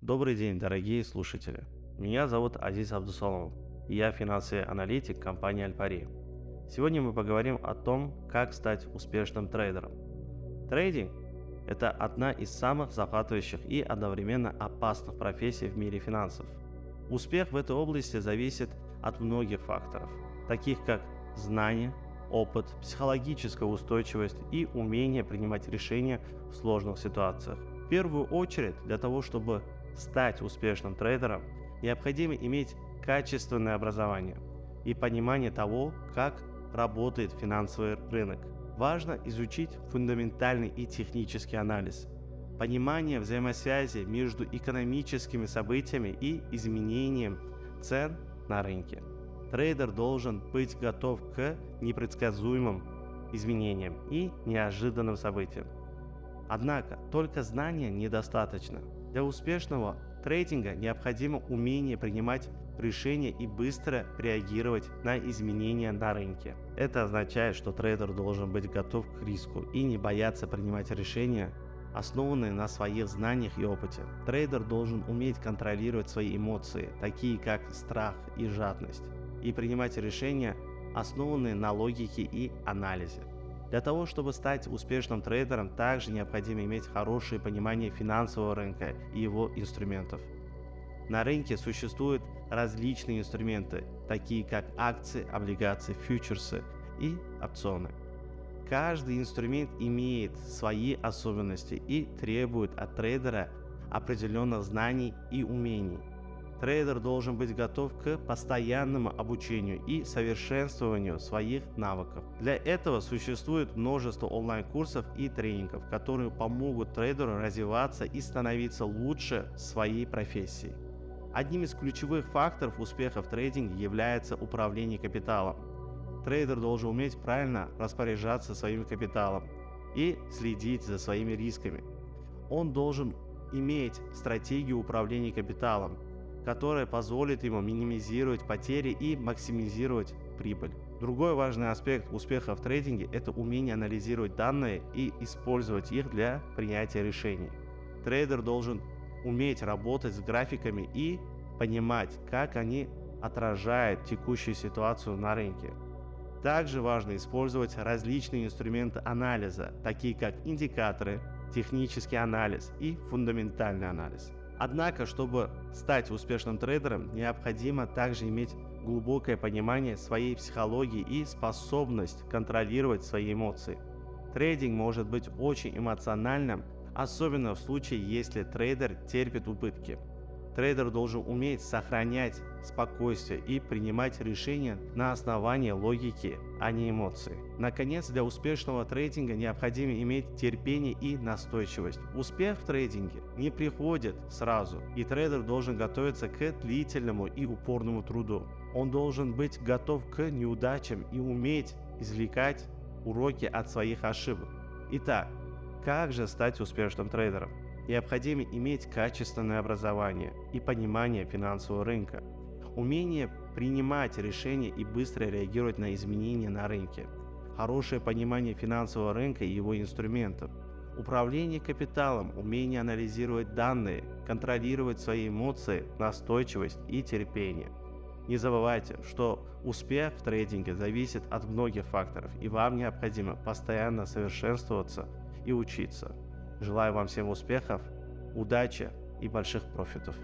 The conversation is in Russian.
Добрый день, дорогие слушатели. Меня зовут Азиз Абдусаломов. Я финансовый аналитик компании Альпари. Сегодня мы поговорим о том, как стать успешным трейдером. Трейдинг – это одна из самых захватывающих и одновременно опасных профессий в мире финансов. Успех в этой области зависит от многих факторов, таких как знания, опыт, психологическая устойчивость и умение принимать решения в сложных ситуациях. В первую очередь, для того, чтобы стать успешным трейдером, необходимо иметь качественное образование и понимание того, как работает финансовый рынок. Важно изучить фундаментальный и технический анализ, понимание взаимосвязи между экономическими событиями и изменением цен на рынке. Трейдер должен быть готов к непредсказуемым изменениям и неожиданным событиям. Однако только знания недостаточно. Для успешного трейдинга необходимо умение принимать решения и быстро реагировать на изменения на рынке. Это означает, что трейдер должен быть готов к риску и не бояться принимать решения, основанные на своих знаниях и опыте. Трейдер должен уметь контролировать свои эмоции, такие как страх и жадность, и принимать решения, основанные на логике и анализе. Для того, чтобы стать успешным трейдером, также необходимо иметь хорошее понимание финансового рынка и его инструментов. На рынке существуют различные инструменты, такие как акции, облигации, фьючерсы и опционы. Каждый инструмент имеет свои особенности и требует от трейдера определенных знаний и умений. Трейдер должен быть готов к постоянному обучению и совершенствованию своих навыков. Для этого существует множество онлайн-курсов и тренингов, которые помогут трейдеру развиваться и становиться лучше в своей профессии. Одним из ключевых факторов успеха в трейдинге является управление капиталом. Трейдер должен уметь правильно распоряжаться своим капиталом и следить за своими рисками. Он должен иметь стратегию управления капиталом, которая позволит ему минимизировать потери и максимизировать прибыль. Другой важный аспект успеха в трейдинге – это умение анализировать данные и использовать их для принятия решений. Трейдер должен уметь работать с графиками и понимать, как они отражают текущую ситуацию на рынке. Также важно использовать различные инструменты анализа, такие как индикаторы, технический анализ и фундаментальный анализ. Однако, чтобы стать успешным трейдером, необходимо также иметь глубокое понимание своей психологии и способность контролировать свои эмоции. Трейдинг может быть очень эмоциональным, особенно в случае, если трейдер терпит убытки. Трейдер должен уметь сохранять спокойствие и принимать решения на основании логики, а не эмоций. Наконец, для успешного трейдинга необходимо иметь терпение и настойчивость. Успех в трейдинге не приходит сразу, и трейдер должен готовиться к длительному и упорному труду. Он должен быть готов к неудачам и уметь извлекать уроки от своих ошибок. Итак, как же стать успешным трейдером? Необходимо иметь качественное образование и понимание финансового рынка, умение принимать решения и быстро реагировать на изменения на рынке, хорошее понимание финансового рынка и его инструментов, управление капиталом, умение анализировать данные, контролировать свои эмоции, настойчивость и терпение. Не забывайте, что успех в трейдинге зависит от многих факторов, и вам необходимо постоянно совершенствоваться и учиться. Желаю вам всем успехов, удачи и больших профитов.